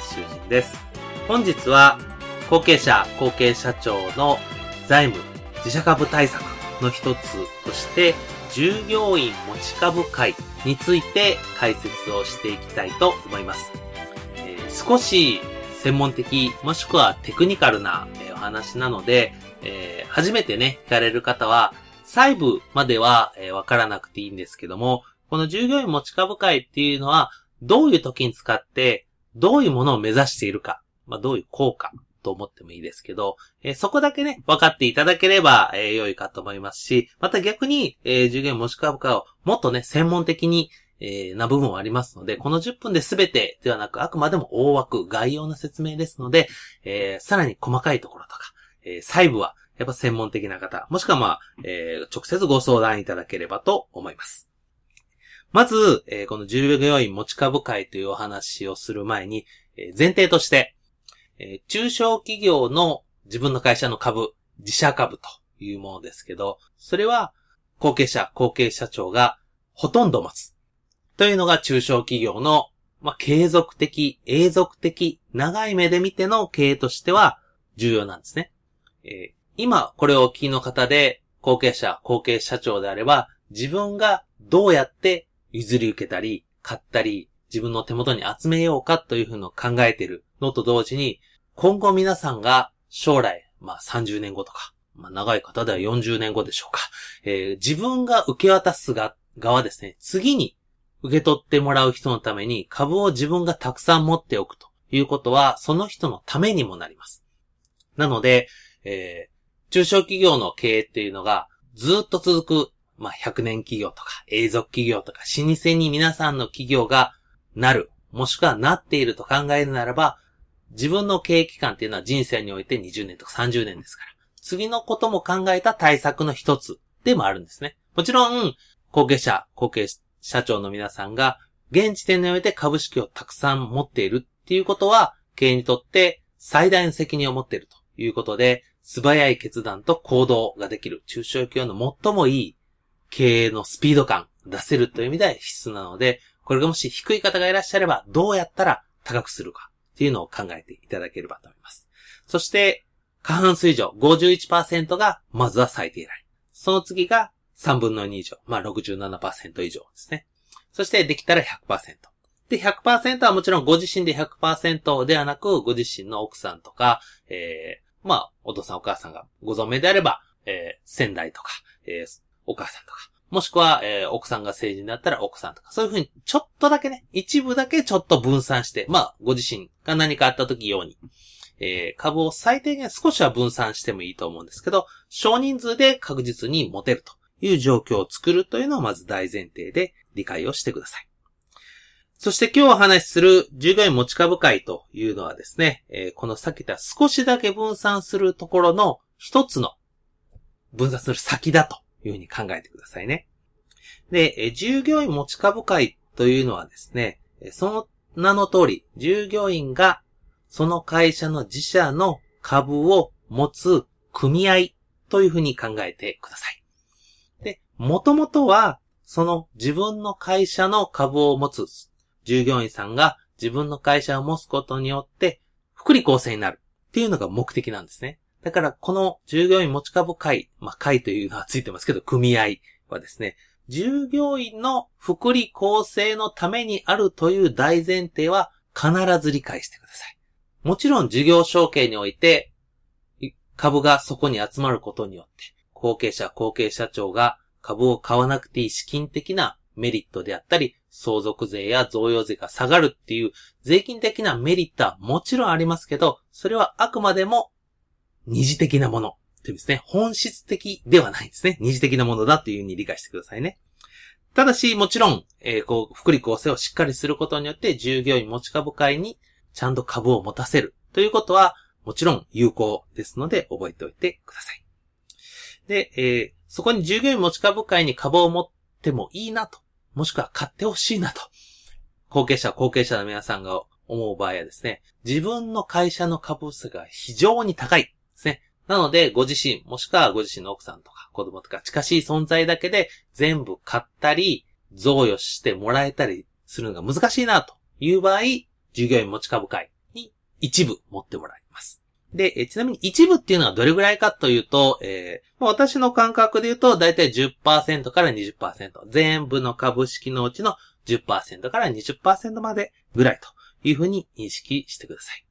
修人です。本日は、後継者、後継社長の財務、自社株対策の一つとして、従業員持ち株会について解説をしていきたいと思います。えー、少し専門的、もしくはテクニカルなお話なので、えー、初めてね、聞かれる方は、細部まではわからなくていいんですけども、この従業員持ち株会っていうのは、どういう時に使って、どういうものを目指しているか、まあ、どういう効果と思ってもいいですけど、えー、そこだけね、分かっていただければ、えー、良いかと思いますし、また逆に、えー、従業もし株価をもっとね、専門的に、えー、な部分はありますので、この10分で全てではなく、あくまでも大枠、概要の説明ですので、えー、さらに細かいところとか、えー、細部は、やっぱ専門的な方、もしくはまあ、えー、直接ご相談いただければと思います。まず、えー、この従業員持ち株会というお話をする前に、えー、前提として、えー、中小企業の自分の会社の株、自社株というものですけど、それは後継者、後継社長がほとんど持つ。というのが中小企業の、まあ、継続的、永続的、長い目で見ての経営としては重要なんですね。えー、今、これをお聞きの方で、後継者、後継社長であれば、自分がどうやって譲り受けたり、買ったり、自分の手元に集めようかというふうのを考えているのと同時に、今後皆さんが将来、まあ30年後とか、まあ長い方では40年後でしょうか、えー、自分が受け渡すが側ですね、次に受け取ってもらう人のために株を自分がたくさん持っておくということは、その人のためにもなります。なので、えー、中小企業の経営っていうのがずっと続くまあ、100年企業とか、永続企業とか、老舗に皆さんの企業がなる、もしくはなっていると考えるならば、自分の経営期間っていうのは人生において20年とか30年ですから、次のことも考えた対策の一つでもあるんですね。もちろん、後継者、後継社長の皆さんが、現時点において株式をたくさん持っているっていうことは、経営にとって最大の責任を持っているということで、素早い決断と行動ができる中小企業の最もいい経営のスピード感出せるという意味では必須なので、これがもし低い方がいらっしゃれば、どうやったら高くするかっていうのを考えていただければと思います。そして、過半数以上51%がまずは最低ライン。その次が3分の2以上。まあ67%以上ですね。そしてできたら100%。で、100%はもちろんご自身で100%ではなく、ご自身の奥さんとか、えー、まあ、お父さんお母さんがご存命であれば、えー、仙台とか、えー、お母さんとか。もしくは、えー、奥さんが成人だったら奥さんとか。そういうふうに、ちょっとだけね、一部だけちょっと分散して、まあ、ご自身が何かあった時用に、えー、株を最低限少しは分散してもいいと思うんですけど、少人数で確実に持てるという状況を作るというのをまず大前提で理解をしてください。そして今日お話しする従業員持ち株会というのはですね、えー、このさっき言った少しだけ分散するところの一つの分散する先だというふうに考えてくださいね。で、従業員持ち株会というのはですね、その名の通り、従業員がその会社の自社の株を持つ組合というふうに考えてください。で、もともとは、その自分の会社の株を持つ従業員さんが自分の会社を持つことによって、福利厚生になるっていうのが目的なんですね。だから、この従業員持ち株会、まあ、会というのはついてますけど、組合はですね、従業員の福利厚生のためにあるという大前提は必ず理解してください。もちろん事業承継において、株がそこに集まることによって、後継者、後継社長が株を買わなくていい資金的なメリットであったり、相続税や贈与税が下がるっていう税金的なメリットはもちろんありますけど、それはあくまでも二次的なものっていうですね。本質的ではないんですね。二次的なものだっていうふうに理解してくださいね。ただし、もちろん、えー、こう、福利厚生をしっかりすることによって、従業員持ち株会にちゃんと株を持たせるということは、もちろん有効ですので、覚えておいてください。で、えー、そこに従業員持ち株会に株を持ってもいいなと、もしくは買ってほしいなと、後継者、後継者の皆さんが思う場合はですね、自分の会社の株数が非常に高いですね。なので、ご自身、もしくはご自身の奥さんとか子供とか近しい存在だけで全部買ったり、贈与してもらえたりするのが難しいなという場合、従業員持ち株会に一部持ってもらいます。で、えちなみに一部っていうのはどれぐらいかというと、えー、私の感覚で言うと、だいたい10%から20%。全部の株式のうちの10%から20%までぐらいというふうに認識してください。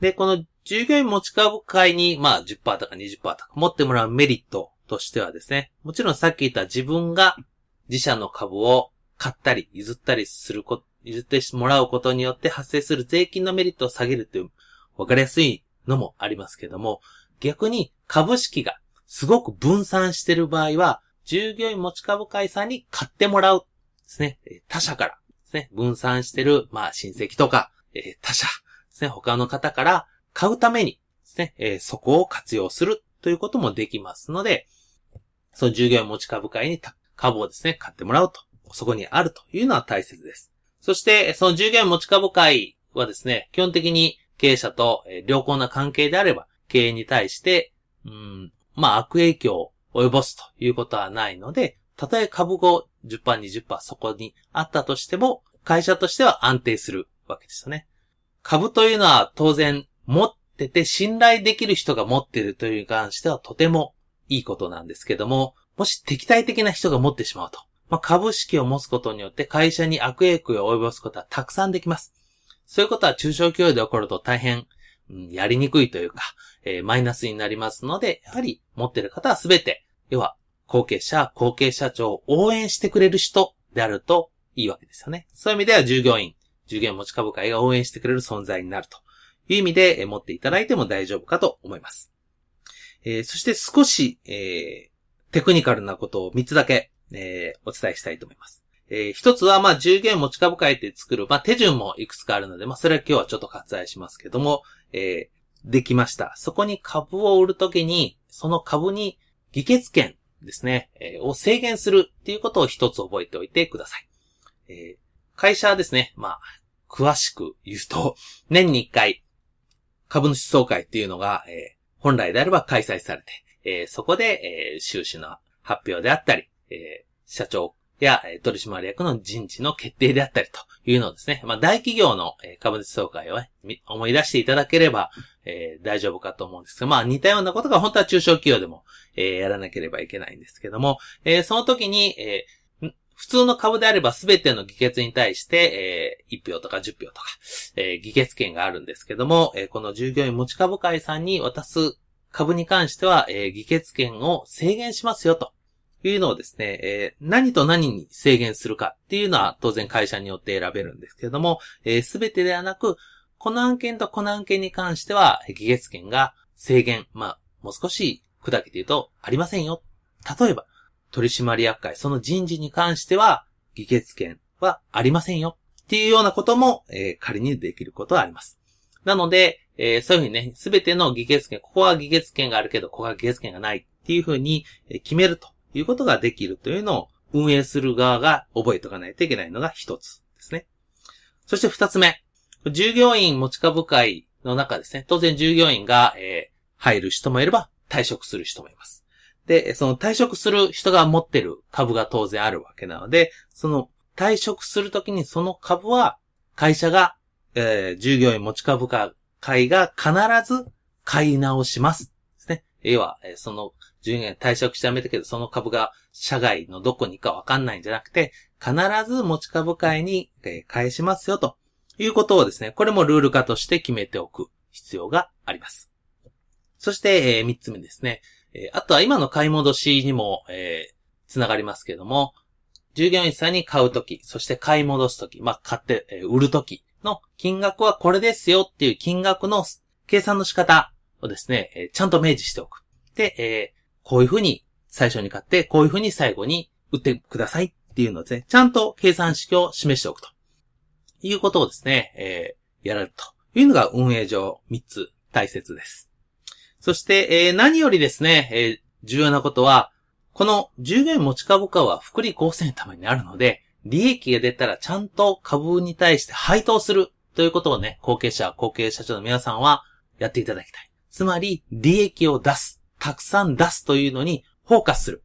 で、この従業員持ち株会に、まあ10%とか20%とか持ってもらうメリットとしてはですね、もちろんさっき言った自分が自社の株を買ったり譲ったりすること、譲ってもらうことによって発生する税金のメリットを下げるというわかりやすいのもありますけども、逆に株式がすごく分散している場合は、従業員持ち株会さんに買ってもらうですね。他社からですね、分散してる、まあ親戚とか、え他社ですね、他の方から買うためにですね、えそこを活用するということもできますので、その従業員持ち株会に株をですね、買ってもらうと、そこにあるというのは大切です。そして、その従業員持ち株会はですね、基本的に経営者と良好な関係であれば、経営に対して、うん、まあ悪影響を及ぼすということはないので、たとえ株後10%、20%そこにあったとしても、会社としては安定するわけですよね。株というのは当然持ってて信頼できる人が持ってるというに関してはとてもいいことなんですけども、もし敵対的な人が持ってしまうと。まあ、株式を持つことによって会社に悪影響を及ぼすことはたくさんできます。そういうことは中小企業で起こると大変、うん、やりにくいというか、えー、マイナスになりますので、やはり持ってる方はすべて、要は、後継者、後継社長を応援してくれる人であるといいわけですよね。そういう意味では従業員、従業員持ち株会が応援してくれる存在になるという意味で、持っていただいても大丈夫かと思います。えー、そして少し、えー、テクニカルなことを3つだけ、えー、お伝えしたいと思います。えー、一つは、まあ、従業員持ち株会って作る、まあ、手順もいくつかあるので、まあ、それは今日はちょっと割愛しますけども、えー、できました。そこに株を売るときに、その株に議決権ですね、えー、を制限するっていうことを一つ覚えておいてください。えー、会社はですね、まあ、詳しく言うと、年に一回、株主総会っていうのが、えー、本来であれば開催されて、えー、そこで、えー、収支の発表であったり、え、社長や、取締役の人事の決定であったりというのをですね、まあ、大企業の株主総会を、ね、思い出していただければ、えー、大丈夫かと思うんですが、まあ、似たようなことが本当は中小企業でも、えー、やらなければいけないんですけども、えー、その時に、え、普通の株であれば全ての議決に対して、えー、1票とか10票とか、えー、議決権があるんですけども、えー、この従業員持ち株会さんに渡す株に関しては、えー、議決権を制限しますよと。いうのをですね、えー、何と何に制限するかっていうのは当然会社によって選べるんですけども、す、えー、べ、てではなく、この案件とこの案件に関しては、議決権が制限、まあ、もう少し砕けて言うと、ありませんよ。例えば、取締役会、その人事に関しては、議決権はありませんよ。っていうようなことも、えー、仮にできることはあります。なので、えー、そういうふうにね、すべての議決権、ここは議決権があるけど、ここは議決権がないっていうふうに決めるということができるというのを運営する側が覚えておかないといけないのが一つですね。そして二つ目。従業員持ち株会の中ですね。当然従業員が、えー、入る人もいれば退職する人もいます。で、その退職する人が持ってる株が当然あるわけなので、その退職するときにその株は会社が、えー、従業員持ち株会が必ず買い直します。ですね。要はえ、その従業員退職してやめたけど、その株が社外のどこにかわかんないんじゃなくて、必ず持ち株会にえ返しますよということをですね、これもルール化として決めておく必要があります。そして、えー、3つ目ですね。えー、あとは今の買い戻しにも、えー、つながりますけども、従業員さんに買うとき、そして買い戻すとき、まあ、買って、えー、売るときの金額はこれですよっていう金額の計算の仕方をですね、えー、ちゃんと明示しておく。で、えー、こういうふうに最初に買って、こういうふうに最後に売ってくださいっていうのをですね、ちゃんと計算式を示しておくと。いうことをですね、えー、やられるというのが運営上3つ大切です。そして、えー、何よりですね、えー、重要なことは、この従業員持ち株価は福利厚生のためにあるので、利益が出たらちゃんと株に対して配当するということをね、後継者、後継者長の皆さんはやっていただきたい。つまり、利益を出す、たくさん出すというのにフォーカスする。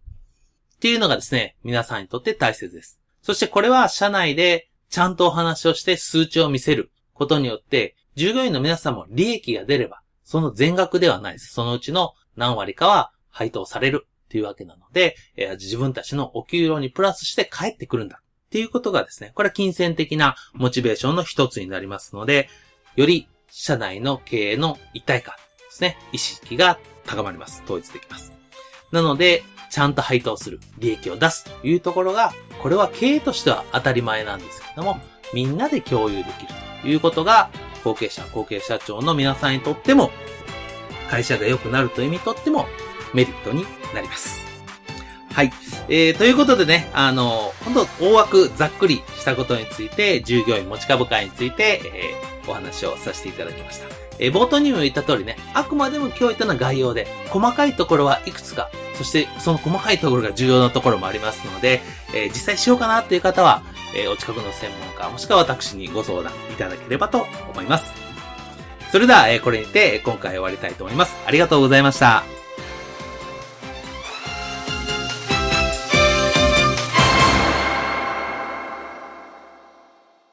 っていうのがですね、皆さんにとって大切です。そしてこれは社内でちゃんとお話をして数値を見せることによって、従業員の皆さんも利益が出れば、その全額ではないです。そのうちの何割かは配当されるっていうわけなので、えー、自分たちのお給料にプラスして帰ってくるんだっていうことがですね、これは金銭的なモチベーションの一つになりますので、より社内の経営の一体感ですね、意識が高まります。統一できます。なので、ちゃんと配当する、利益を出すというところが、これは経営としては当たり前なんですけども、みんなで共有できるということが、後継者、後継社長の皆さんにとっても、会社が良くなるという意味にとっても、メリットになります。はい。えー、ということでね、あの、本当大枠ざっくりしたことについて、従業員持ち株会について、えー、お話をさせていただきました。えー、冒頭にも言った通りね、あくまでも今日言ったのは概要で、細かいところはいくつか、そしてその細かいところが重要なところもありますので、えー、実際しようかなっていう方は、えー、お近くの専門家、もしくは私にご相談いただければと思います。それでは、えー、これにて今回終わりたいと思います。ありがとうございました。